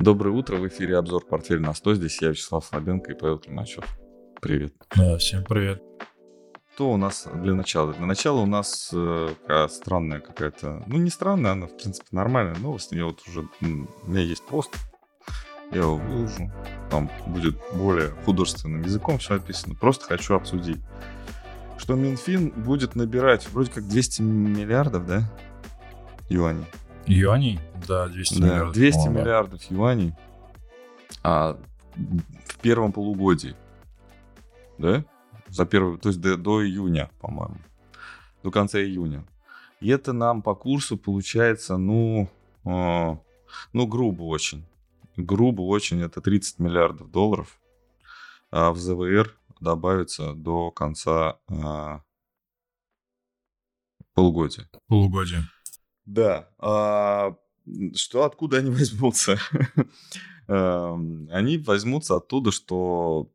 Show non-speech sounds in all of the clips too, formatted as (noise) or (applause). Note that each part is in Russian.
Доброе утро, в эфире обзор «Портфель на 100». Здесь я, Вячеслав Слабенко и Павел Климачев. Привет. Да, всем привет. Что у нас для начала? Для начала у нас э, такая странная какая-то... Ну, не странная, она, в принципе, нормальная новость. Я вот уже... У меня есть пост, я его выложу. Там будет более художественным языком все описано. Просто хочу обсудить. Что Минфин будет набирать вроде как 200 миллиардов, да? Юаней. Юаней? Да, 200 Да, миллиардов. 200 по-моему, да. миллиардов юаней а, в первом полугодии. Да? За первый, то есть до, до июня, по-моему. До конца июня. И это нам по курсу получается, ну, а, ну, грубо очень. Грубо очень, это 30 миллиардов долларов. А в ЗВР добавится до конца а, полугодия. Полугодие. Да. а, что откуда они (laughs) возьмутся? Эм, Они возьмутся оттуда, что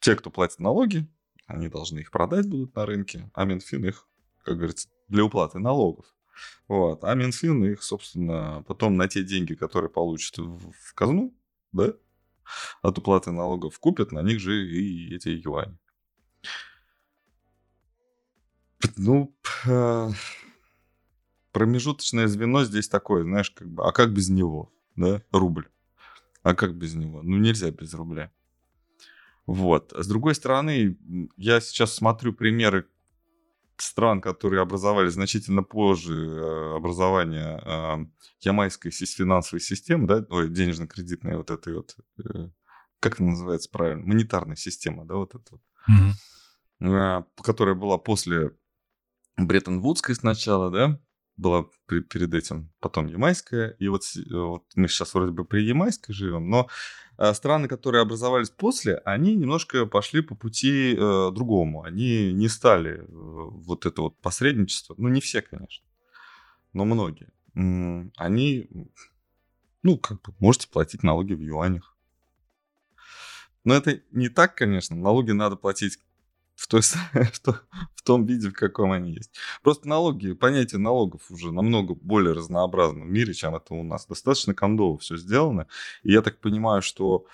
те, кто платит налоги, они должны их продать будут на рынке, а Минфин их, как говорится, для уплаты налогов. Вот. А Минфин их, собственно, потом на те деньги, которые получат в казну, да, от уплаты налогов купят, на них же и эти юани. Ну, э, промежуточное звено здесь такое, знаешь, как бы, а как без него, да, рубль? А как без него? Ну, нельзя без рубля. Вот. С другой стороны, я сейчас смотрю примеры стран, которые образовали значительно позже э, образования э, ямайской финансовой системы, да, ой, денежно-кредитной вот этой вот, э, как это называется правильно, монетарная система, да, вот это вот а, которая была после Бреттон-Вудской сначала, да, была при- перед этим, потом Ямайская, и вот, э, вот мы сейчас вроде бы при Ямайской живем, но а, страны, которые образовались после, они немножко пошли по пути э, другому, они не стали э, вот это вот посредничество, ну не все, конечно, но многие, М, они, ну как бы, можете платить налоги в юанях. Но это не так, конечно. Налоги надо платить в, той, в (laughs) то- в том виде, в каком они есть. Просто налоги, понятие налогов уже намного более разнообразно в мире, чем это у нас. Достаточно кондово все сделано. И я так понимаю, что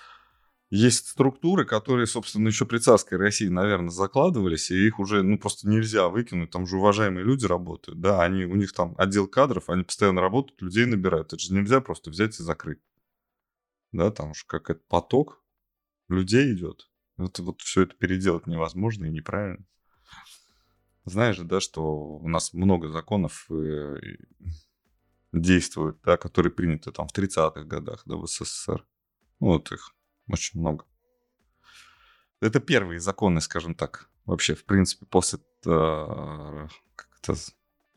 есть структуры, которые, собственно, еще при царской России, наверное, закладывались, и их уже, ну, просто нельзя выкинуть. Там же уважаемые люди работают, да, они, у них там отдел кадров, они постоянно работают, людей набирают. Это же нельзя просто взять и закрыть. Да, там уж как это поток людей идет. Вот, вот все это переделать невозможно и неправильно. Знаешь же, да, что у нас много законов э, действуют, да, которые приняты там в 30-х годах, да, в СССР. Ну, Вот их очень много. Это первые законы, скажем так, вообще, в принципе, после э, как это,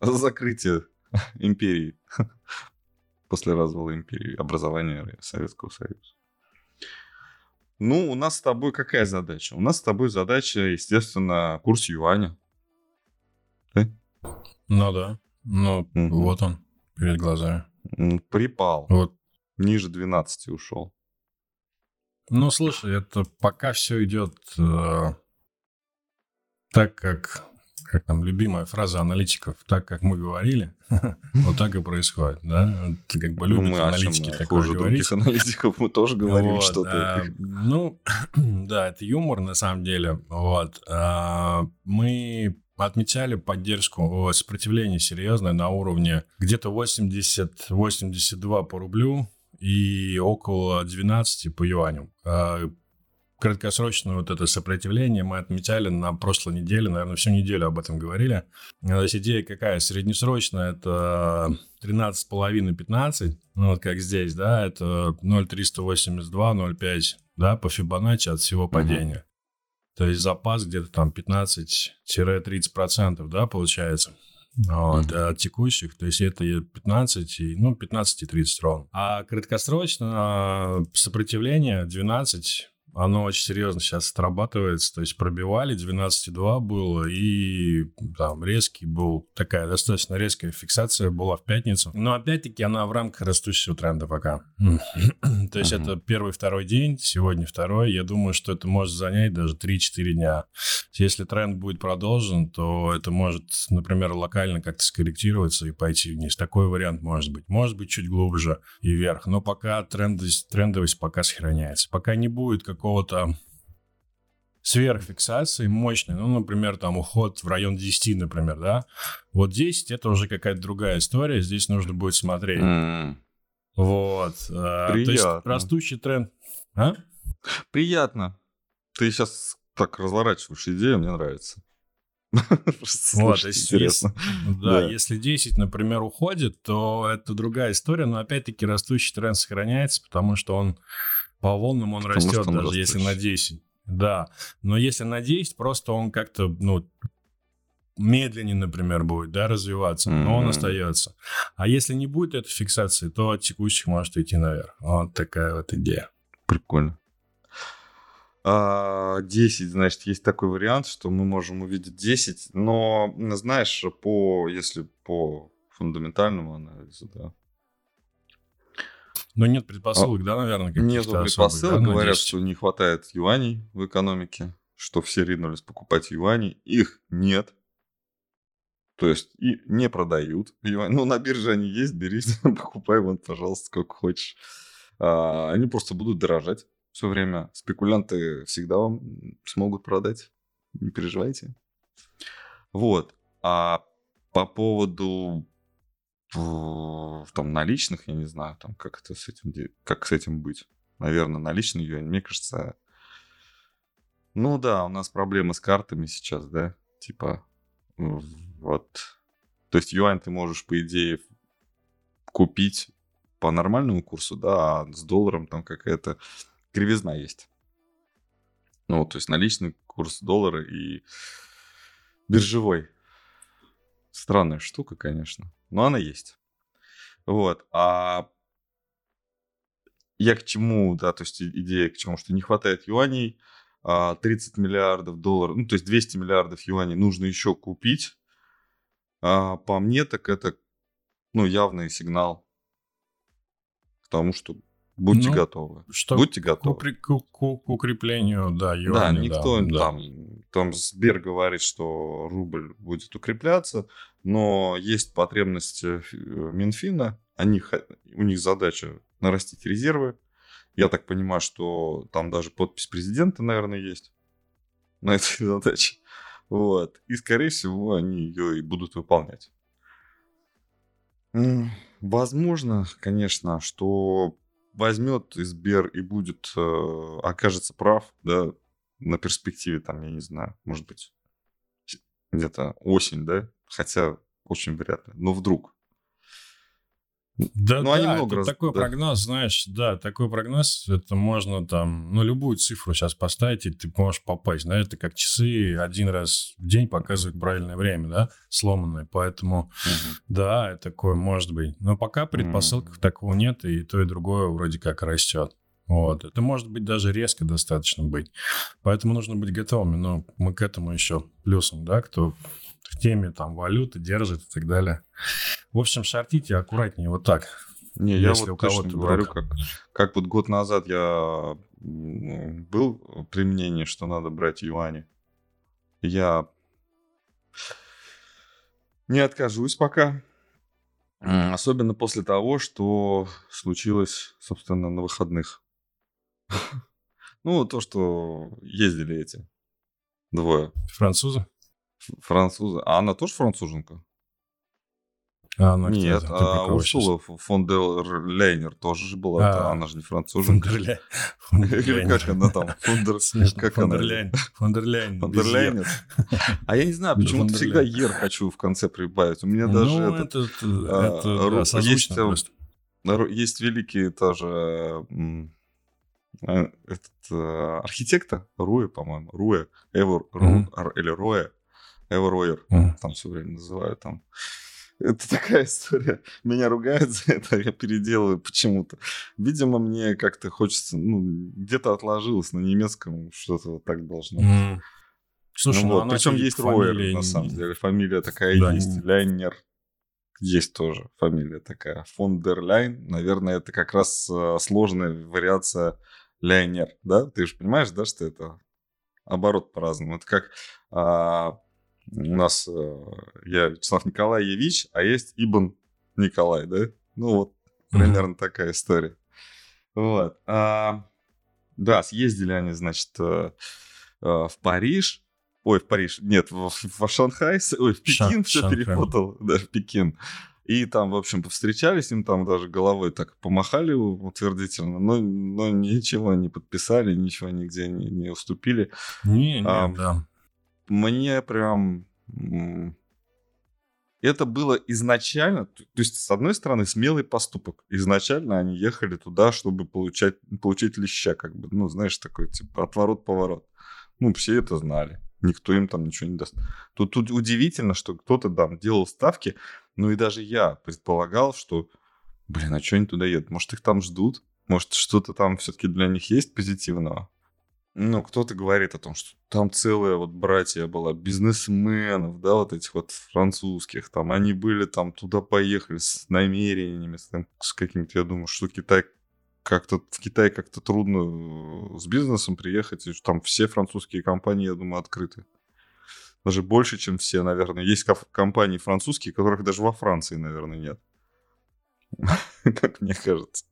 закрытия (laughs) империи, (laughs) после развала империи, образования Советского Союза. Ну, у нас с тобой какая задача? У нас с тобой задача, естественно, курс юаня. Ну да. Ну, Мгм. вот он, перед глазами. Припал. Вот. Ниже 12 ушел. Ну, слушай, это пока все идет э, так, как, как там любимая фраза аналитиков, так, как мы говорили, (laughs) вот так и происходит, да? Как бы любят аналитики мы такое говорить. аналитиков мы тоже (laughs) говорим что-то. а, ну, (clears throat) да, это юмор на самом деле. Вот. А, Мы отмечали поддержку, сопротивление серьезное на уровне где-то 80-82 по рублю и около 12 по юаню. Краткосрочное вот это сопротивление мы отмечали на прошлой неделе, наверное, всю неделю об этом говорили. То есть идея какая? Среднесрочная это 13,5-15, ну вот как здесь, да, это 0,382, 0,5, да, по Фибоначчи от всего падения. То есть запас где-то там 15-30%, да, получается. Вот, от текущих, то есть это и 15, и, ну, 15 и 30 ровно. А краткосрочно а, сопротивление 12, оно очень серьезно сейчас срабатывается. То есть пробивали, 12,2 было, и там резкий был, такая достаточно резкая фиксация была в пятницу. Но опять-таки она в рамках растущего тренда пока. (clears throat) То есть это первый, второй день, сегодня второй. Я думаю, что это может занять даже 3-4 дня. Если тренд будет продолжен, то это может, например, локально как-то скорректироваться и пойти вниз. Такой вариант может быть. Может быть, чуть глубже и вверх. Но пока трендовость, трендовость пока сохраняется. Пока не будет какого-то сверхфиксации мощной, ну, например, там уход в район 10, например, да, вот 10 это уже какая-то другая история, здесь нужно будет смотреть. Mm. Вот. Приятно. То есть растущий тренд. А? Приятно. Ты сейчас так разворачиваешь идею, мне нравится. (laughs) Вот, интересно. да, если 10, например, уходит, то это другая история, но опять-таки растущий тренд сохраняется, потому что он по волнам он растет, даже если на 10. Да, но если на 10, просто он как-то, ну, медленнее, например, будет, да, развиваться, но он остается. А если не будет этой фиксации, то от текущих может идти наверх. Вот такая вот идея. Прикольно. 10, а, значит, есть такой вариант, что мы можем увидеть 10, но, знаешь, по, если по фундаментальному анализу, да. Но нет предпосылок, а, да, наверное, Нет предпосылок, особых, да, говорят, что не хватает юаней в экономике, что все ринулись покупать юани, их нет. То есть и не продают. Ну, на бирже они есть, бери, (laughs) покупай вон, пожалуйста, сколько хочешь. А, они просто будут дорожать все время. Спекулянты всегда вам смогут продать. Не переживайте. Вот. А по поводу там наличных, я не знаю, там как это с этим, как с этим быть. Наверное, наличный юань, мне кажется, ну да, у нас проблемы с картами сейчас, да, типа вот. То есть юань ты можешь, по идее, купить по нормальному курсу, да, а с долларом там какая-то кривизна есть. Ну, то есть наличный курс доллара и биржевой. Странная штука, конечно, но она есть. Вот. А я к чему, да, то есть идея к чему, что не хватает юаней, 30 а миллиардов долларов, ну, то есть 200 миллиардов юаней нужно еще купить. А по мне, так это, ну, явный сигнал к тому, что Будьте ну, готовы. Что Будьте готовы. К, к, к, к укреплению, да, юаня, Да, никто да, там, да. там Сбер говорит, что рубль будет укрепляться, но есть потребность э, Минфина, они, у них задача нарастить резервы. Я так понимаю, что там даже подпись президента, наверное, есть на этой (laughs) задаче. Вот. И, скорее всего, они ее и будут выполнять. Возможно, конечно, что возьмет Сбер и будет, э, окажется прав, да, на перспективе, там, я не знаю, может быть, где-то осень, да, хотя очень ли, но вдруг. Да, ну, да, они много раз... такой да. прогноз, знаешь, да, такой прогноз, это можно там, ну, любую цифру сейчас поставить, и ты можешь попасть, да, это как часы один раз в день показывают правильное время, да, сломанное, поэтому, угу. да, такое может быть. Но пока предпосылок угу. такого нет, и то, и другое вроде как растет. Вот. Это может быть даже резко достаточно быть. Поэтому нужно быть готовыми. Но мы к этому еще плюсом, да, кто в теме там валюты держит и так далее. В общем, шортите аккуратнее вот так. Не, я вот у точно говорю, как, как вот год назад я был при мнении, что надо брать юани. Я не откажусь пока. Особенно после того, что случилось, собственно, на выходных. (laughs) Ну, то, что ездили эти двое. Французы? Французы. А она тоже француженка? А, она Нет, а Урсула фон дер Лейнер тоже же была. А, она же не француженка. Или (laughs) как она там? Как она? Фондерляйн. Фондерляйн. А я не знаю, почему всегда Ер хочу в конце прибавить. У меня ну, даже этот... А, есть великий тоже этот архитектор Руэ, по-моему, Руэ, Эвер, или Роэ, Эверойер, mm. там все время называют там. Это такая история. Меня ругают за это, я переделываю почему-то. Видимо, мне как-то хочется, ну, где-то отложилось на немецком, что-то вот так должно быть. Mm. Слушай, ну, ну вот. Причем есть Ройер, на самом деле. Фамилия такая да, есть. Ляйнер. Есть тоже фамилия такая. Фон дер Ляйн. Наверное, это как раз э, сложная вариация Ляйнер. Да? Ты же понимаешь, да, что это оборот по-разному. Это как а, у нас э, я Вячеслав Николаевич, а есть Ибн Николай, да? Ну вот примерно такая история. Вот. А, да, съездили они, значит, э, э, в Париж. Ой, в Париж. Нет, в, в Шанхай. Ой, в Пекин Шан, все Шанхай. перепутал. Да, в Пекин. И там, в общем, повстречались, им там даже головой так помахали утвердительно, но, но ничего не подписали, ничего нигде не, не уступили. Не, не, а, да. Мне прям... Это было изначально, то есть, с одной стороны, смелый поступок. Изначально они ехали туда, чтобы получать, получить леща, как бы, ну, знаешь, такой, типа, отворот-поворот. Ну, все это знали. Никто им там ничего не даст. Тут, тут удивительно, что кто-то там делал ставки, ну и даже я предполагал, что, блин, а что они туда едут? Может, их там ждут? Может, что-то там все-таки для них есть позитивного? Ну, кто-то говорит о том, что там целая вот братья была бизнесменов, да, вот этих вот французских, там они были там туда поехали с намерениями, с, с каким-то, я думаю, что Китай как-то в Китай как-то трудно э, с бизнесом приехать, и там все французские компании, я думаю, открыты. Даже больше, чем все, наверное. Есть компании французские, которых даже во Франции, наверное, нет. (laughs) Как мне кажется.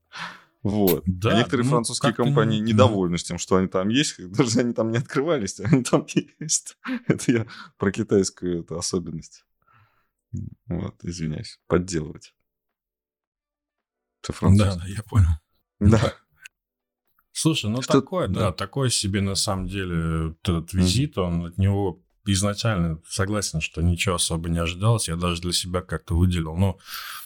Вот. Да, а некоторые ну, французские компании недовольны тем, что они там есть, (laughs) даже они там не открывались, (laughs) они там есть. (laughs) Это я про китайскую эту особенность. Вот, извиняюсь, подделывать. Ты француз. Да, да, я понял. Да. Слушай, ну что... такое, да, да, такой себе на самом деле этот визит, он от него изначально согласен, что ничего особо не ожидалось. Я даже для себя как-то выделил. Ну,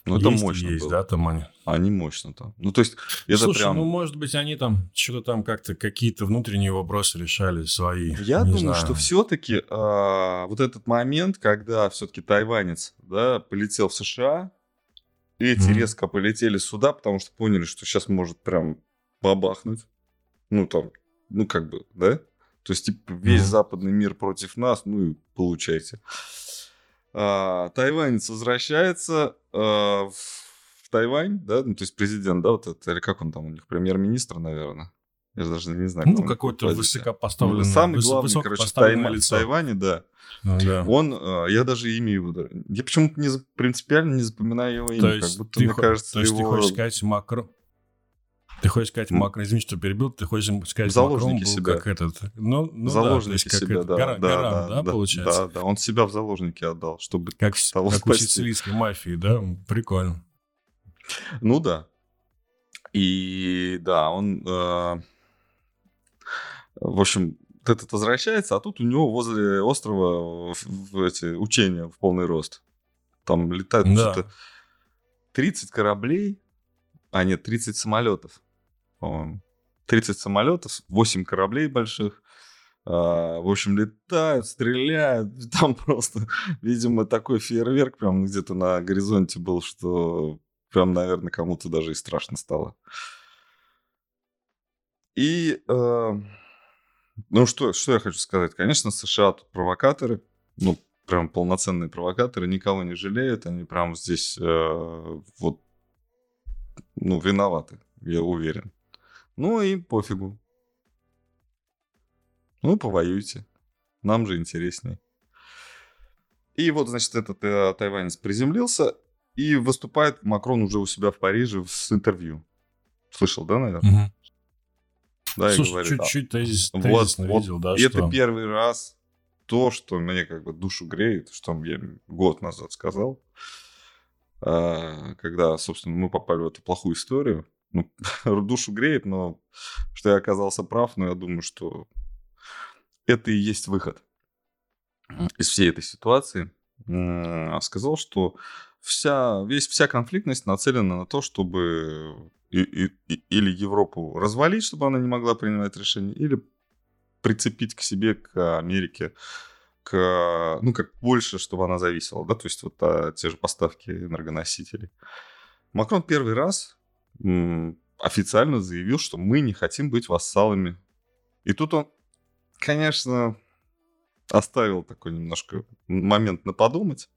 ну это мощно есть, было. да, там они. Они мощно там. Ну, то есть, это Слушай, прям... ну, может быть, они там что-то там как-то какие-то внутренние вопросы решали свои. Я думаю, знаю. что все-таки а, вот этот момент, когда все-таки тайванец, да, полетел в США, эти mm-hmm. резко полетели сюда, потому что поняли, что сейчас может прям бабахнуть. Ну, там, ну, как бы, да? То есть, типа, весь mm-hmm. западный мир против нас, ну и получайте. А, тайванец возвращается а, в, в Тайвань, да, ну, то есть президент, да, вот это, или как он там у них, премьер-министр, наверное. Я даже не знаю. Ну, какой-то высокопоставленный. Самый главный, короче, в Тайване, да. Ну, да. Он, а, я даже имя его, я почему-то не, принципиально не запоминаю его имя, то как будто, мне кажется, то есть его... ты хочешь сказать Макро... Ты хочешь сказать, Макрон, извини, что перебил, ты хочешь сказать, Заложники Макрон был себя. как этот... Ну, ну заложники да, себя, как да, гора, да, гарант, да, да, да, получается? Да, да, он себя в заложники отдал, чтобы Как, того как у сицилийской мафии, да? Прикольно. Ну да. И да, он... Э, в общем, этот возвращается, а тут у него возле острова в, в эти учения в полный рост. Там летают да. что-то 30 кораблей, а нет, 30 самолетов по-моему. 30 самолетов, 8 кораблей больших. А, в общем, летают, стреляют. (laughs) Там просто, видимо, такой фейерверк прям где-то на горизонте был, что прям, наверное, кому-то даже и страшно стало. И, э, ну что, что я хочу сказать? Конечно, США тут провокаторы, ну, прям полноценные провокаторы, никого не жалеют, они прям здесь э, вот, ну, виноваты, я уверен. Ну и пофигу. Ну, повоюйте. Нам же интересней. И вот, значит, этот э, тайванец приземлился и выступает Макрон уже у себя в Париже с интервью. Слышал, да, наверное? Угу. Да, Слушай, говорит, чуть-чуть да. тезис, вот, вот, видел, да, Это что... первый раз то, что мне как бы душу греет, что я год назад сказал, а, когда, собственно, мы попали в эту плохую историю, ну, (laughs) душу греет, но что я оказался прав, но я думаю, что это и есть выход из всей этой ситуации. Сказал, что вся, весь, вся конфликтность нацелена на то, чтобы и, и, или Европу развалить, чтобы она не могла принимать решения, или прицепить к себе, к Америке, к ну, как больше, чтобы она зависела, да, то есть вот а, те же поставки энергоносителей. Макрон первый раз официально заявил, что мы не хотим быть вассалами. И тут он, конечно, оставил такой немножко момент на подумать.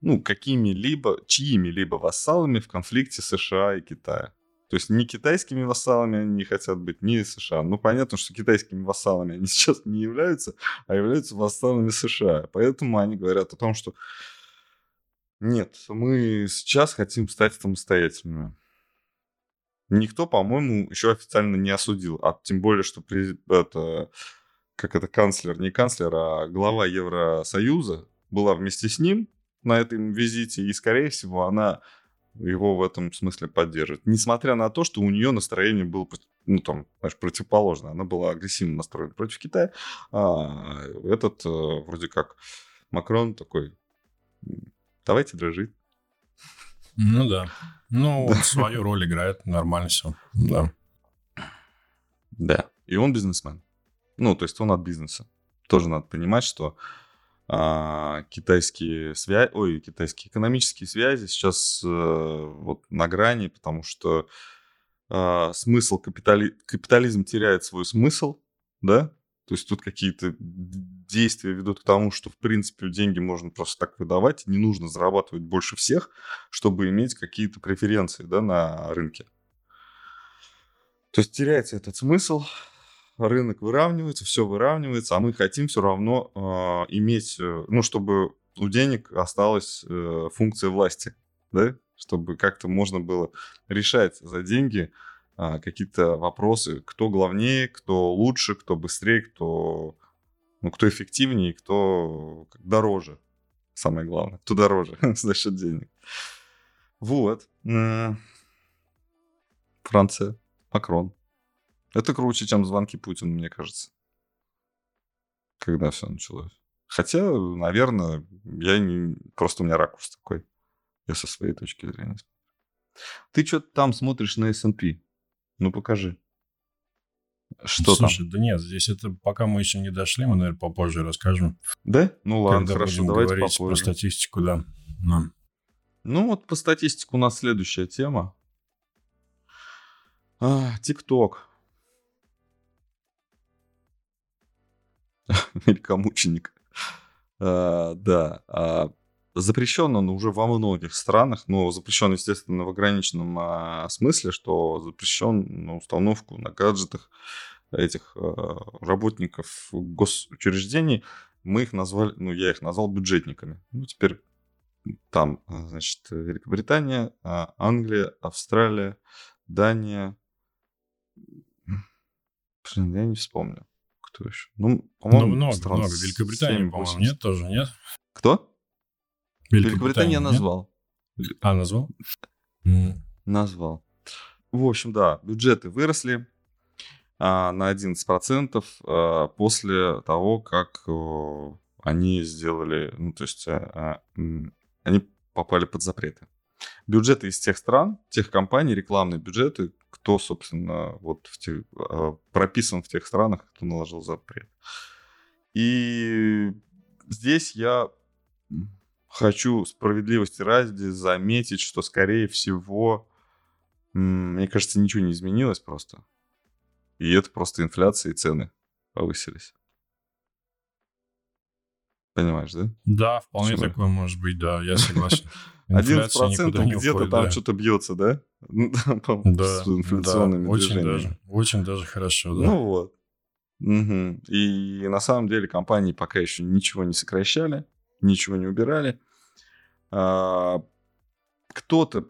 Ну, какими-либо, чьими-либо вассалами в конфликте США и Китая. То есть не китайскими вассалами они не хотят быть, ни США. Ну, понятно, что китайскими вассалами они (laughs) сейчас не являются, а являются вассалами США. Поэтому они говорят о том, что нет, мы сейчас хотим стать самостоятельными. Никто, по-моему, еще официально не осудил. А тем более, что при, это, как это канцлер, не канцлер, а глава Евросоюза была вместе с ним на этом визите. И, скорее всего, она его в этом смысле поддерживает. Несмотря на то, что у нее настроение было, ну, там, знаешь, противоположное. Она была агрессивно настроена против Китая. А этот э, вроде как Макрон такой, давайте дружить. Ну да. Ну, (laughs) он свою роль играет, нормально все. Да. Да. И он бизнесмен. Ну, то есть он от бизнеса. Тоже надо понимать, что а, китайские связи, ой, китайские экономические связи сейчас э, вот на грани, потому что э, смысл капитали... капитализм теряет свой смысл, да, то есть тут какие-то действия ведут к тому, что, в принципе, деньги можно просто так выдавать, не нужно зарабатывать больше всех, чтобы иметь какие-то преференции да, на рынке. То есть теряется этот смысл, рынок выравнивается, все выравнивается, а мы хотим все равно э, иметь, ну, чтобы у денег осталась э, функция власти, да, чтобы как-то можно было решать за деньги э, какие-то вопросы, кто главнее, кто лучше, кто быстрее, кто, ну, кто эффективнее, кто дороже, самое главное, кто дороже (laughs) за счет денег. Вот. Франция, Макрон. Это круче, чем звонки Путину, мне кажется. Когда все началось. Хотя, наверное, я не... просто у меня ракурс такой. Я со своей точки зрения. Ты что-то там смотришь на S&P. Ну, покажи. Что Слушай, там? да нет, здесь это пока мы еще не дошли, мы, наверное, попозже расскажем. Да? Ну ладно, Когда хорошо, будем давайте говорить попозже. про статистику, да. да. Ну вот по статистике у нас следующая тема. А, ТикТок. (laughs) Великомученик. А, да. А, запрещен он уже во многих странах, но запрещен, естественно, в ограниченном а, смысле, что запрещен на установку на гаджетах этих а, работников госучреждений. Мы их назвали, ну, я их назвал бюджетниками. Ну, теперь там, значит, Великобритания, а, Англия, Австралия, Дания. Блин, я не вспомню. Кто еще? Ну, Ну, по-моему, много, стран много. Великобритания, 7, по-моему, 8. нет тоже, нет? Кто? Великобритания назвал. А, назвал? Назвал. В общем, да, бюджеты выросли а, на 11% а, после того, как э, они сделали, ну, то есть а, а, они попали под запреты. Бюджеты из тех стран, тех компаний, рекламные бюджеты, кто, собственно, вот в тех, а, прописан в тех странах, кто наложил запрет. И здесь я хочу справедливости ради заметить, что, скорее всего, мне кажется, ничего не изменилось просто. И это просто инфляция и цены повысились. Понимаешь, да? Да, вполне Почему? такое может быть, да, я согласен. (laughs) 11% Инфляция никуда не где-то там что-то бьется, да? (laughs) Ну, Да, с инфляционными да, очень даже, очень даже хорошо, да. Ну вот. И на самом деле компании пока еще ничего не сокращали, ничего не убирали. А, Кто-то,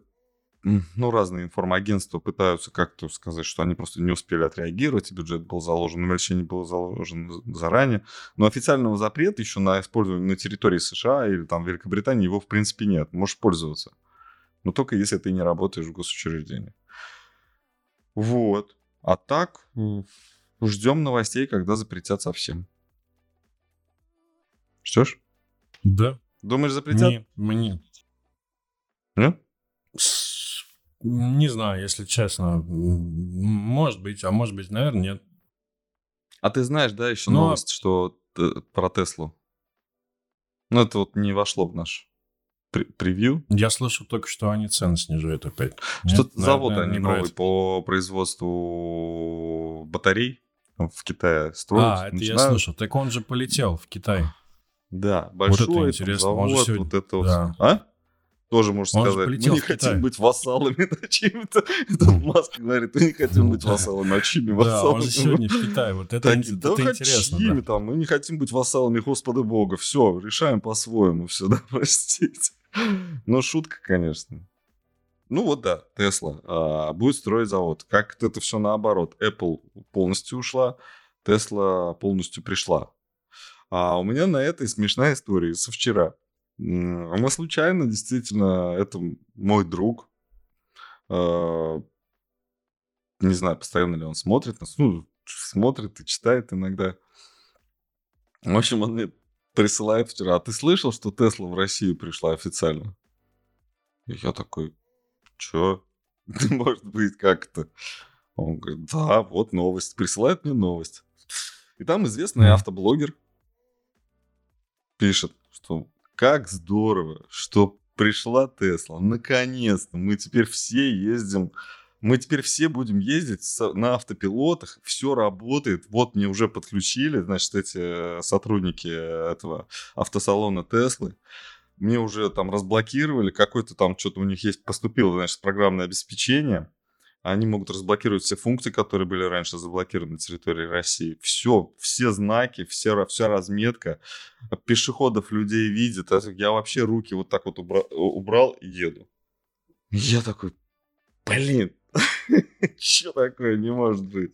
ну, разные информагентства пытаются как-то сказать, что они просто не успели отреагировать, и бюджет был заложен, увеличение было заложено заранее. Но официального запрета еще на использование на территории США или там Великобритании его в принципе нет. Можешь пользоваться. Но только если ты не работаешь в госучреждении. Вот. А так, ждем новостей, когда запретят совсем. Ждешь? Да. Думаешь, запретят? Не, мне... Нет? с- Не знаю, если честно. Может быть, а может быть, наверное, нет. А ты знаешь, да, еще а- новость, что про Теслу? Ну, это вот не вошло в наш превью. Я слышал только, что они цены снижают опять. Что-то завод они новый по производству батарей в Китае строят. А, это начинают. я слышал. Так он же полетел в Китай. Да, большой вот это интересно. завод, сегодня... вот это да. вот. А? Тоже можно сказать. Мы не хотим быть вассалами чьими-то. Это Маск говорит, мы не хотим быть вассалами, а чьими вассалами? Да, он же сегодня в Китае. Вот это, так, это да интересно. Чьими там? Мы не хотим быть вассалами Господа Бога. Все, решаем по-своему все, (laughs) да, простите. Ну, шутка, конечно. Ну вот да, Тесла а, будет строить завод. Как это все наоборот. Apple полностью ушла, Тесла полностью пришла. А у меня на этой смешная история со вчера. Мы случайно, действительно, это мой друг. А, не знаю, постоянно ли он смотрит нас. Ну, смотрит и читает иногда. В общем, он мне присылает вчера. А ты слышал, что Тесла в Россию пришла официально? И я такой, чё? (laughs) Может быть, как-то. Он говорит, да, вот новость. Присылает мне новость. И там известный автоблогер пишет, что как здорово, что пришла Тесла. Наконец-то мы теперь все ездим мы теперь все будем ездить на автопилотах, все работает. Вот мне уже подключили, значит, эти сотрудники этого автосалона Теслы. Мне уже там разблокировали, какой-то там что-то у них есть, поступило, значит, программное обеспечение они могут разблокировать все функции, которые были раньше заблокированы на территории России. Все, все знаки, вся, вся разметка, пешеходов людей видят. Я вообще руки вот так вот убрал, убрал и еду. Я такой, блин, (laughs) что такое, не может быть.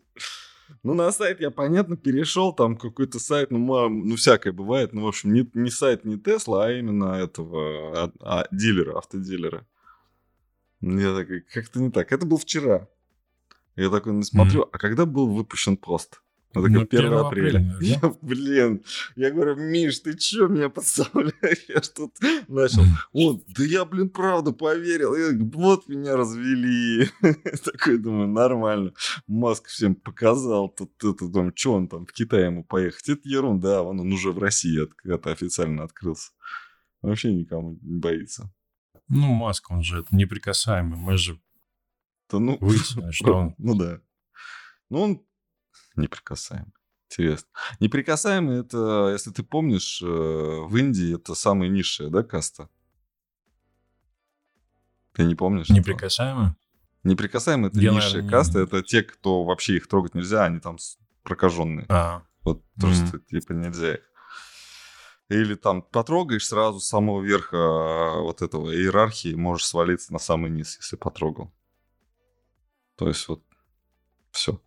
Ну, на сайт я, понятно, перешел, там какой-то сайт, ну, ну, всякое бывает, ну, в общем, не, не сайт не Тесла, а именно этого, а, а, дилера, автодилера. Я такой, как-то не так. Это был вчера. Я такой смотрю, mm-hmm. а когда был выпущен пост? Он такой, 1 апреля. апреля я, блин, я говорю, Миш, ты чё меня подставляешь? (laughs) Я ж тут начал. Вот, да я, блин, правда поверил. Я, вот меня развели. (laughs) такой думаю, нормально. Маск всем показал. Тут, это, думаю, что он там в Китай ему поехать? Это ерунда. Он, он уже в России это официально открылся. Вообще никому не боится. Ну, Маск, он же неприкасаемый. Мы же да, ну, выяснили, (laughs) что он... Ну да. Ну, он неприкасаемый. Интересно. Неприкасаемый это, если ты помнишь, э, в Индии это самая низшая, да, каста? Ты не помнишь? Неприкасаемый? Неприкасаемый это Я, низшая наверное, каста. Не... Это те, кто вообще их трогать нельзя, они там прокаженные. А. Вот просто mm-hmm. типа нельзя их. Или там потрогаешь сразу с самого верха а, вот этого иерархии, можешь свалиться на самый низ, если потрогал. То есть вот все.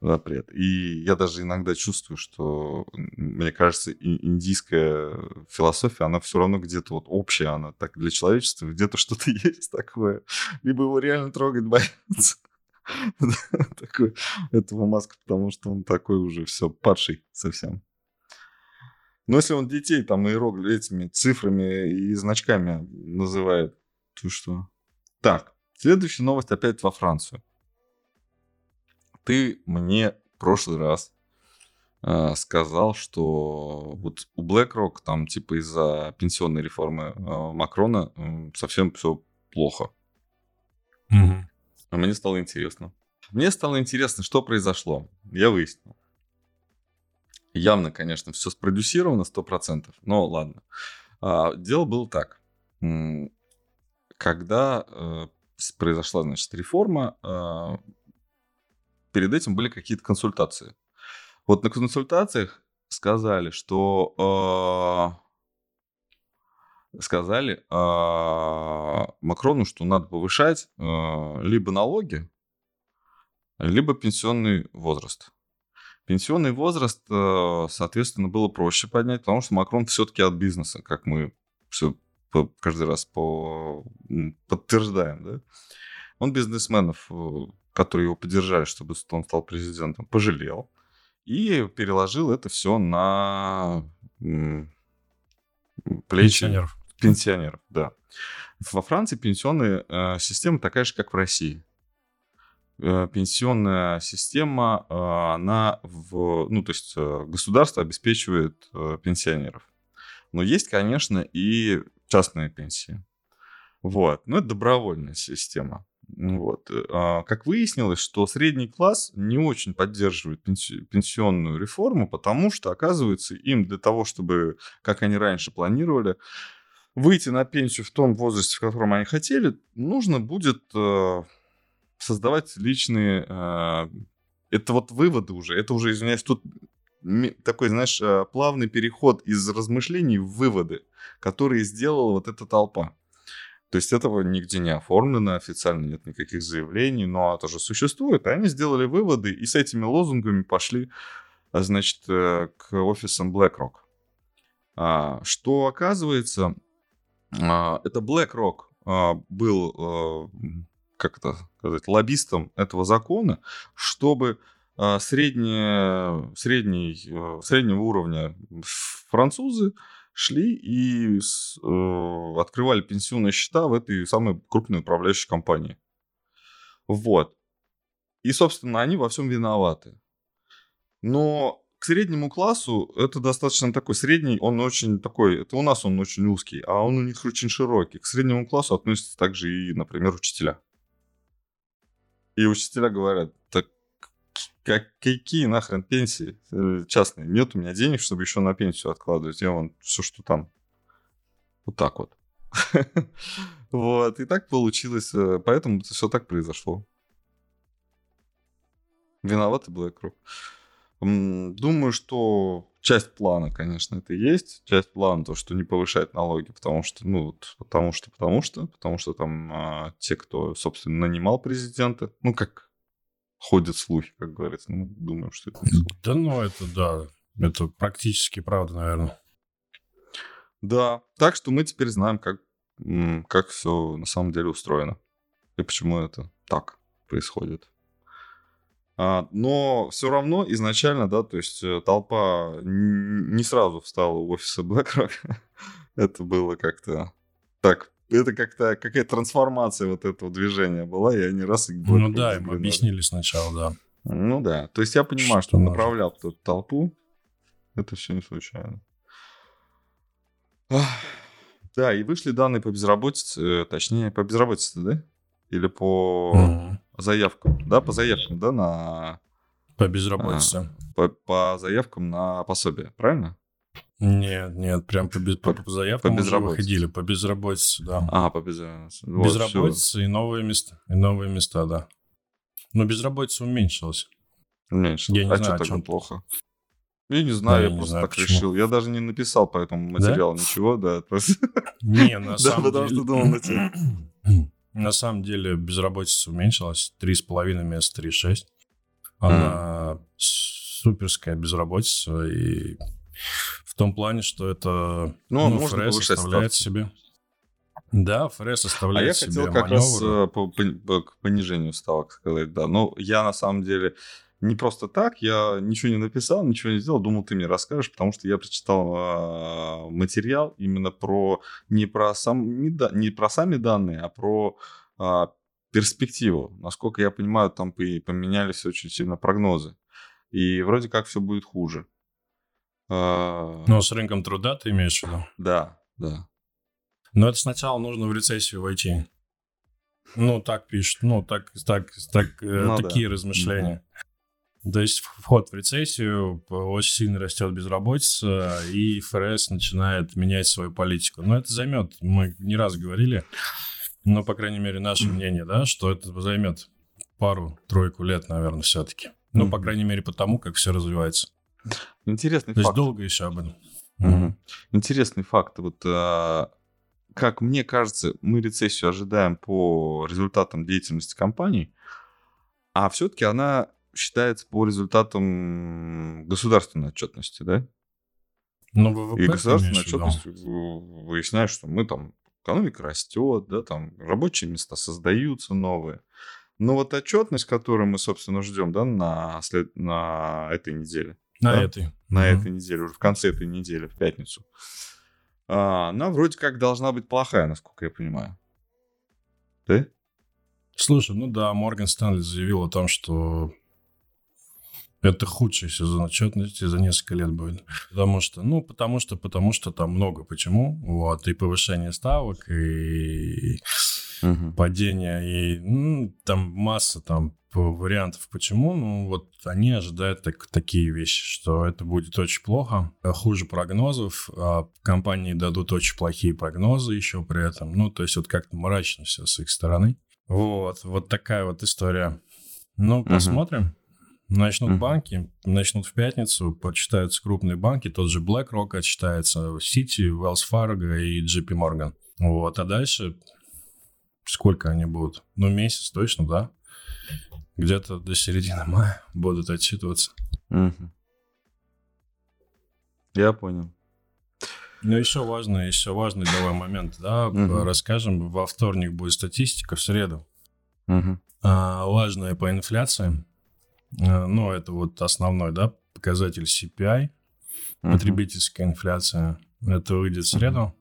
Запрет. И я даже иногда чувствую, что, мне кажется, индийская философия, она все равно где-то вот общая, она так для человечества, где-то что-то (laughs) есть такое. Либо его реально трогать боятся. (laughs) Такой, этого маска, потому что он такой уже все падший совсем. Но если он детей там иероглиф этими цифрами и значками называет, то что? Так, следующая новость опять во Францию. Ты мне в прошлый раз э, сказал, что вот у BlackRock там типа из-за пенсионной реформы э, Макрона э, совсем все плохо. Угу. А мне стало интересно. Мне стало интересно, что произошло. Я выяснил. Явно, конечно, все спродюсировано 100%, но ладно. А, дело было так. Когда э, произошла, значит, реформа, э, перед этим были какие-то консультации. Вот на консультациях сказали, что э, сказали Макрону, что надо повышать э, либо налоги, либо пенсионный возраст. Пенсионный возраст, э, соответственно, было проще поднять, потому что Макрон все-таки от бизнеса, как мы все каждый раз по, подтверждаем. Да? Он бизнесменов, э, которые его поддержали, чтобы он стал президентом, пожалел и переложил это все на плечи пенсионеров. Пенсионеров, да. Во Франции пенсионная э, система такая же, как в России. Э, пенсионная система, э, она в, ну, то есть э, государство обеспечивает пенсионеров. Но есть, конечно, и частные пенсии. Вот. Но это добровольная система. Вот. А, как выяснилось, что средний класс не очень поддерживает пенсионную реформу, потому что, оказывается, им для того, чтобы, как они раньше планировали, выйти на пенсию в том возрасте, в котором они хотели, нужно будет создавать личные... Э, это вот выводы уже, это уже, извиняюсь, тут такой, знаешь, э, плавный переход из размышлений в выводы, которые сделала вот эта толпа. То есть этого нигде не оформлено, официально нет никаких заявлений, но это же существует. И они сделали выводы и с этими лозунгами пошли, а, значит, э, к офисам BlackRock. А, что оказывается, а, это BlackRock был, как это сказать, лоббистом этого закона, чтобы средние, средний, среднего уровня французы шли и э, открывали пенсионные счета в этой самой крупной управляющей компании. Вот. И, собственно, они во всем виноваты. Но к среднему классу это достаточно такой средний, он очень такой, это у нас он очень узкий, а он у них очень широкий. К среднему классу относятся также и, например, учителя. И учителя говорят, так как, какие нахрен пенсии э, частные? Нет у меня денег, чтобы еще на пенсию откладывать. Я вон все, что там. Вот так вот. (laughs) Вот, и так получилось. Э, поэтому это все так произошло. Виноваты BlackRock. Думаю, что часть плана, конечно, это и есть. Часть плана то, что не повышать налоги, потому что, ну, потому что, потому что, потому что там а, те, кто, собственно, нанимал президента, ну, как ходят слухи, как говорится. Ну, думаем, что это не слухи. Да ну, это да. Это практически правда, наверное. Да, так что мы теперь знаем, как, как все на самом деле устроено. И почему это так происходит. А, но все равно изначально, да, то есть э, толпа не сразу встала у офиса BlackRock. (laughs) это было как-то так это как-то какая-то трансформация вот этого движения была, и они раз и Ну да, им объяснили сначала, да. Ну да, то есть я понимаю, что, что направлял эту толпу, это все не случайно. Да, и вышли данные по безработице, э, точнее, по безработице, да? Или по угу. заявкам, да, по заявкам, да, на... По безработице. А, по, по заявкам на пособие, правильно? Нет, нет, прям по, без, по, по заявкам по уже выходили, по безработице, да. А, по безработице. Вот, безработица все. и новые места, и новые места, да. Но безработица уменьшилась. Уменьшилась. Я не а знаю, что так плохо? Я не знаю, да, я, я просто знаю, так почему. решил. Я даже не написал по этому материалу да? ничего, да. Просто... Не, на (laughs) самом деле... потому что думал на тебя. (clears throat) (clears throat) На самом деле безработица уменьшилась. 3,5 вместо 3,6. Она суперская безработица, и в том плане, что это ну, ну, можно ФРС оставляет ставки. себе. Да, ФРС оставляет а я хотел как маневры. раз э, по, по, к понижению ставок сказать, да. Но я на самом деле не просто так, я ничего не написал, ничего не сделал, думал, ты мне расскажешь, потому что я прочитал э, материал именно про не про сам не, да, не про сами данные, а про э, перспективу. Насколько я понимаю, там поменялись очень сильно прогнозы. И вроде как все будет хуже. А, Но с рынком труда ты имеешь в виду? Да, да. Но это сначала нужно в рецессию войти. Ну, так пишут, ну, так, так, так э, ну, такие да. размышления. Mm-hmm. То есть вход в рецессию, очень сильно растет безработица, и ФРС начинает менять свою политику. Но это займет, мы не раз говорили, но, по крайней мере, наше мнение, да, что это займет пару-тройку лет, наверное, все-таки. Ну, mm-hmm. по крайней мере, потому как все развивается. Интересный То факт. есть долго еще об этом. Интересный факт. Вот а, как мне кажется, мы рецессию ожидаем по результатам деятельности компаний, а все-таки она считается по результатам государственной отчетности, да? Ну, ВВП, И государственная отчетность выясняет, что мы там, экономика растет, да, там рабочие места создаются новые. Но вот отчетность, которую мы, собственно, ждем, да, на, след... на этой неделе, на да? этой. На mm-hmm. этой неделе, уже в конце этой недели, в пятницу. А, она вроде как должна быть плохая, насколько я понимаю. Да? Слушай, ну да, Морган Стэнли заявил о том, что Это худший сезон отчетности за несколько лет будет. Потому что, ну, потому что, потому что там много почему. Вот, и повышение ставок, и угу. падение, и ну, там масса там вариантов почему. Ну, вот они ожидают так, такие вещи, что это будет очень плохо, хуже прогнозов, а компании дадут очень плохие прогнозы еще при этом. Ну, то есть вот как-то мрачно все с их стороны. Вот, вот такая вот история. Ну, посмотрим. Угу. Начнут mm-hmm. банки, начнут в пятницу, почитаются крупные банки, тот же BlackRock отчитается, Citi, Wells Fargo и JP Morgan. Вот, а дальше сколько они будут? Ну, месяц точно, да? Где-то до середины (laughs) мая будут отчитываться. Mm-hmm. Я понял. Ну, еще важный, еще важный давай момент, да, mm-hmm. расскажем. Во вторник будет статистика, в среду. Mm-hmm. А, важная по инфляции. Ну, это вот основной, да, показатель CPI, uh-huh. потребительская инфляция. Это выйдет в среду. Uh-huh.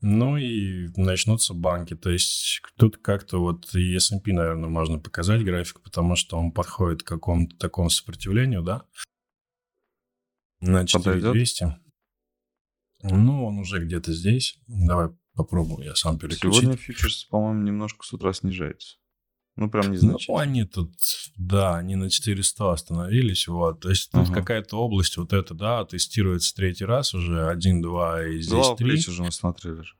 Ну и начнутся банки. То есть тут как-то вот и S&P, наверное, можно показать график, потому что он подходит к какому-то такому сопротивлению, да? На 4200. Ну, он уже где-то здесь. Давай попробую, я сам переключить. Сегодня фьючерс, по-моему, немножко с утра снижается. Ну, прям незначительно. Ну, они тут, да, они на 400 остановились, вот. То есть тут uh какая-то область вот эта, да, тестируется третий раз уже, один, два и здесь Голова три. плечи уже мы смотрели же.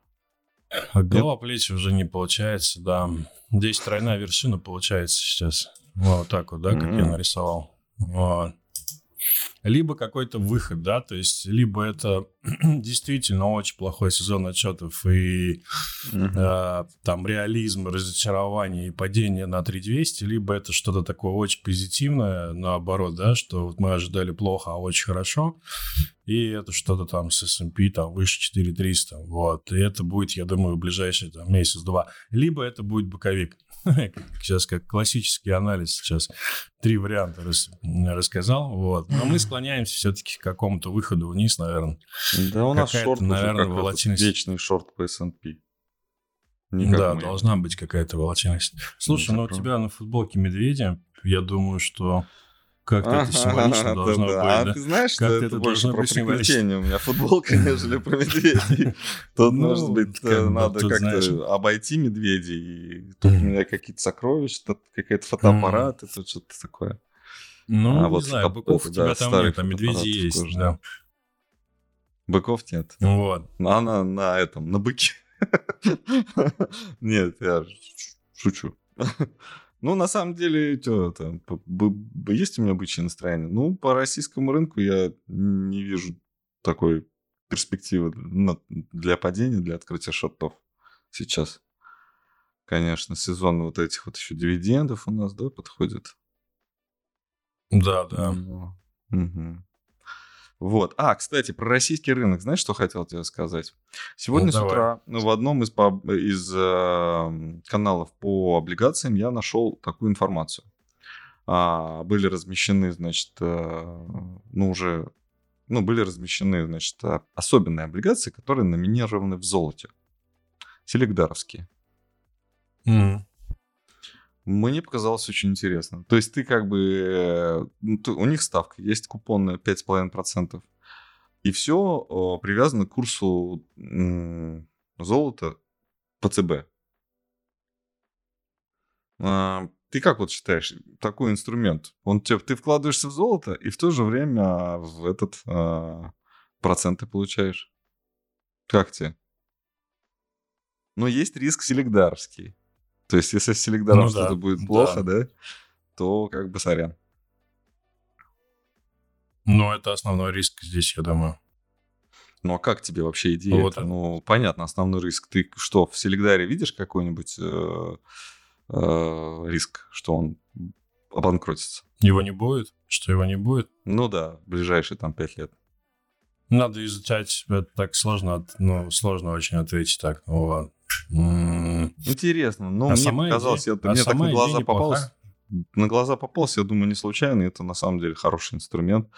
А голова плечи уже не получается, да. Здесь тройная вершина получается сейчас. Вот так вот, да, как mm-hmm. я нарисовал. Вот либо какой-то выход, да, то есть либо это (clears throat) действительно очень плохой сезон отчетов и э, там реализм, разочарование и падение на 3200, либо это что-то такое очень позитивное, наоборот, да, что вот мы ожидали плохо, а очень хорошо, и это что-то там с S&P там выше 4300, вот, и это будет, я думаю, в ближайший там месяц-два, либо это будет боковик. (laughs) сейчас как классический анализ сейчас три варианта рас, рассказал, вот. Но мы склоняемся все-таки к какому-то выходу вниз, наверное. Да у нас шорт наверное, уже волатильность. вечный шорт по S&P. да, мы. должна быть какая-то волатильность. Слушай, ну у тебя на футболке медведя, я думаю, что как-то это символично должно быть, А ты знаешь, что это больше про приключения у меня футболка, (laughs) нежели про медведей. (laughs) Тут, ну, может быть, э, надо как-то обойти медведей. Тут у меня какие-то сокровища, тут какой-то фотоаппарат, это что-то такое. Ну, а не знаю, быков у тебя там нет, а медведи есть, да. Быков нет. Вот. Она на этом, на быке. (laughs) Нет, я шучу. Ну, на самом деле, что там, есть у меня бычье настроение? Ну, по российскому рынку я не вижу такой перспективы для падения, для открытия шортов сейчас. Конечно, сезон вот этих вот еще дивидендов у нас, да, подходит? Да, да. Угу. Вот. А, кстати, про российский рынок. Знаешь, что хотел тебе сказать? Сегодня ну, с утра ну, в одном из, из э, каналов по облигациям я нашел такую информацию. А, были размещены, значит, э, ну, уже, ну, были размещены, значит, а, особенные облигации, которые номинированы в золоте. Селегдаровские. Mm мне показалось очень интересно. То есть ты как бы... Ну, у них ставка есть купонная 5,5%. И все привязано к курсу золота по ЦБ. А, ты как вот считаешь, такой инструмент, он тебе, ты вкладываешься в золото и в то же время в этот а, процент ты получаешь? Как тебе? Но есть риск селегдарский. То есть, если с Селегдаром ну, что-то да, будет плохо, да. да, то как бы сорян. Ну, это основной риск здесь, я думаю. Ну, а как тебе вообще идея? Вот. Ну, понятно, основной риск. Ты что, в Селегдаре видишь какой-нибудь э, э, риск, что он обанкротится? Его не будет? Что его не будет? Ну да, ближайшие там пять лет. Надо изучать, это так сложно, ну, сложно очень ответить так. Ну, ладно. Интересно. Ну, а мне показалось, идея, я, а мне так на глаза попалось. На глаза попался, я думаю, не случайно. Это на самом деле хороший инструмент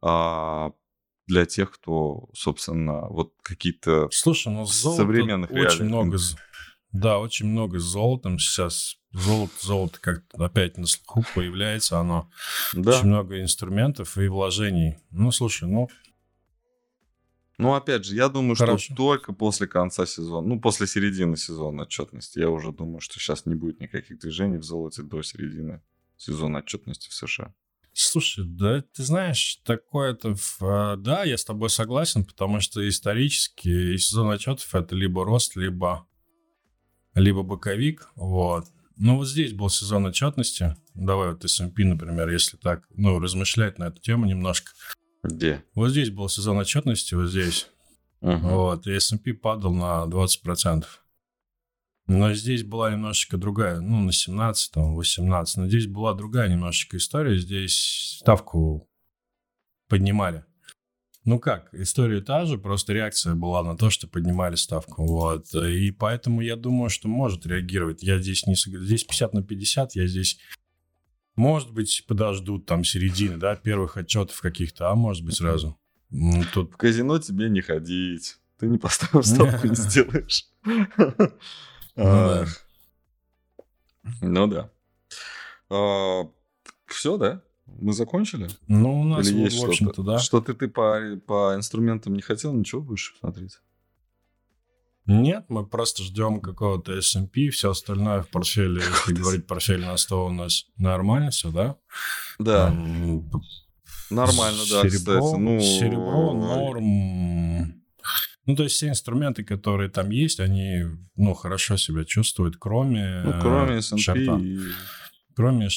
а, для тех, кто, собственно, вот какие-то Слушай, ну, современных очень много, да, очень много с золотом сейчас Золото, золото как-то опять на слуху появляется оно. Да. Очень много инструментов и вложений. Ну, слушай, ну, Ну, опять же, я думаю, Хорошо. что только после конца сезона, ну, после середины сезона отчетности, я уже думаю, что сейчас не будет никаких движений в золоте до середины сезона отчетности в США. Слушай, да ты знаешь, такое-то... а, Да, я с тобой согласен, потому что исторически сезон отчетов это либо рост, либо, либо боковик. Вот. Ну вот здесь был сезон отчетности. Давай вот S&P, например, если так, ну, размышлять на эту тему немножко. Где? Вот здесь был сезон отчетности, вот здесь. Мгм. Вот, и S&P падал на 20%. Но здесь была немножечко другая, ну, на 17, там, 18. Но здесь была другая немножечко история. Здесь ставку поднимали. Ну как, история та же, просто реакция была на то, что поднимали ставку. Вот. И поэтому я думаю, что может реагировать. Я здесь не Здесь 50 на 50, я здесь... Может быть, подождут там середины, да, первых отчетов каких-то, а может быть сразу. М, Тут В казино тебе не ходить. Ты не поставишь ставку, не (laughs) сделаешь. да. Ах. Ну да. Все, да? Мы закончили? Ну, у нас, в что-то? общем-то, да. Что-то ты по, инструментам не хотел ничего больше смотреть? Нет, мы просто ждем какого-то S&P, все остальное в портфеле, если говорить портфель на 100 у нас нормально все, да? Да, М, нормально, да, серебро, кстати. Ну, серебро, норм. Ну, то есть все инструменты, которые там есть, они, ну, хорошо себя чувствуют, кроме... Ну, кроме S&P и... Кроме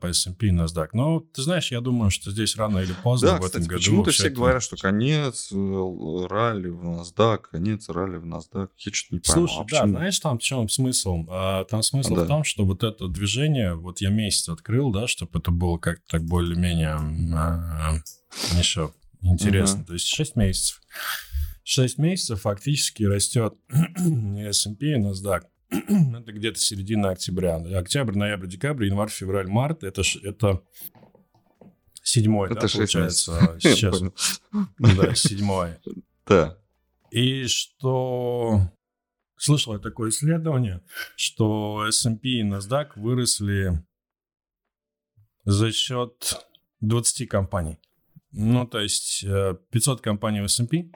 по S&P и NASDAQ. Но, ты знаешь, я думаю, что здесь рано или поздно Да, в кстати, этом году... почему-то все это- говорят, что конец э, ралли в NASDAQ, конец ралли в NASDAQ. Я что-то не пойму. Слушай, а да, почему? знаешь, там в чем смысл? А, там смысл Да. в том, что вот это движение, вот я месяц открыл, да, чтобы это было как-то так более-менее а, еще интересно. Мгм. То есть 6 месяцев. 6 месяцев фактически растет S&P, (clears throat) и NASDAQ. Это где-то середина октября. Октябрь, ноябрь, декабрь, январь, февраль, март. Это, ж- это седьмой, Это да, получается, (laughs) сейчас. Да, седьмой. Да. И что слышал я такое исследование, что S&P и NASDAQ выросли за счет 20 компаний. Ну, то есть э, 500 компаний в S&P и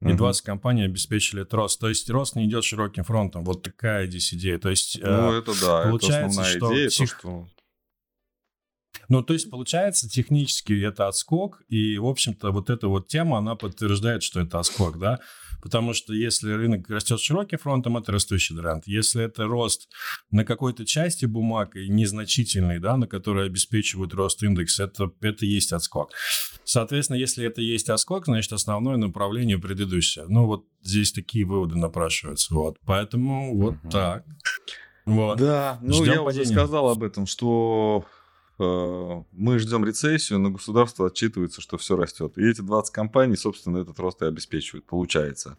Мгм. 20 компаний обеспечили этот рост. То есть рост не идет широким фронтом. Вот такая здесь идея. То есть, э, Ну, это да, это получается, основная что идея, то, тех- что... Ну, то есть, получается, технически это отскок, и, в общем-то, вот эта вот тема, она подтверждает, что это отскок, да, потому что если рынок растет широким фронтом, это растущий тренд. Если это рост на какой-то части бумаг и незначительный, да, на который обеспечивает рост индекс, это, это есть отскок. Соответственно, если это есть отскок, значит, основное направление предыдущее. Ну, вот здесь такие выводы напрашиваются, вот. Поэтому вот Мгм. так. Вот. Да, ну Ждем я уже падения. сказал об этом, что мы ждем рецессию, но государство отчитывается, что все растет. И эти 20 компаний, собственно, этот рост и обеспечивают, получается.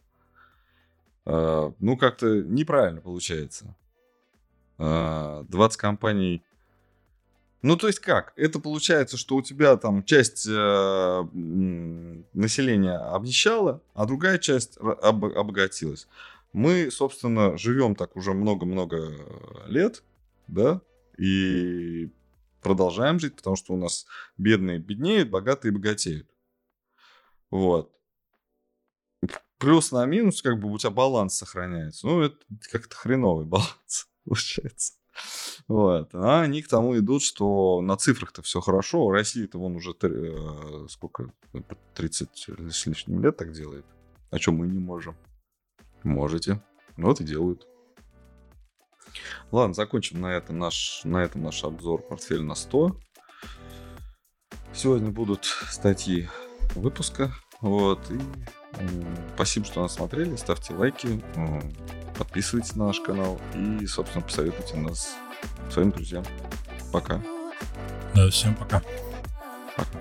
Э, ну, как-то неправильно получается. Э, 20 компаний... Ну, то есть как? Это получается, что у тебя там часть э, населения обнищала, а другая часть обогатилась. Мы, собственно, живем так уже много-много лет, да, и продолжаем жить, потому что у нас бедные беднеют, богатые богатеют. Вот. Плюс на минус, как бы у тебя баланс сохраняется. Ну, это как-то хреновый (laughs) баланс получается. Вот. А они к тому идут, что на цифрах-то все хорошо. У России-то вон уже э, сколько? 30 с лишним лет так делает. А что мы не можем? Можете. Ну Вот и делают. Ладно, закончим на этом наш, на этом наш обзор портфель на 100. Сегодня будут статьи выпуска. Вот. И спасибо, что нас смотрели. Ставьте лайки, подписывайтесь на наш канал и, собственно, посоветуйте нас своим друзьям. Пока. Да, всем пока. Пока.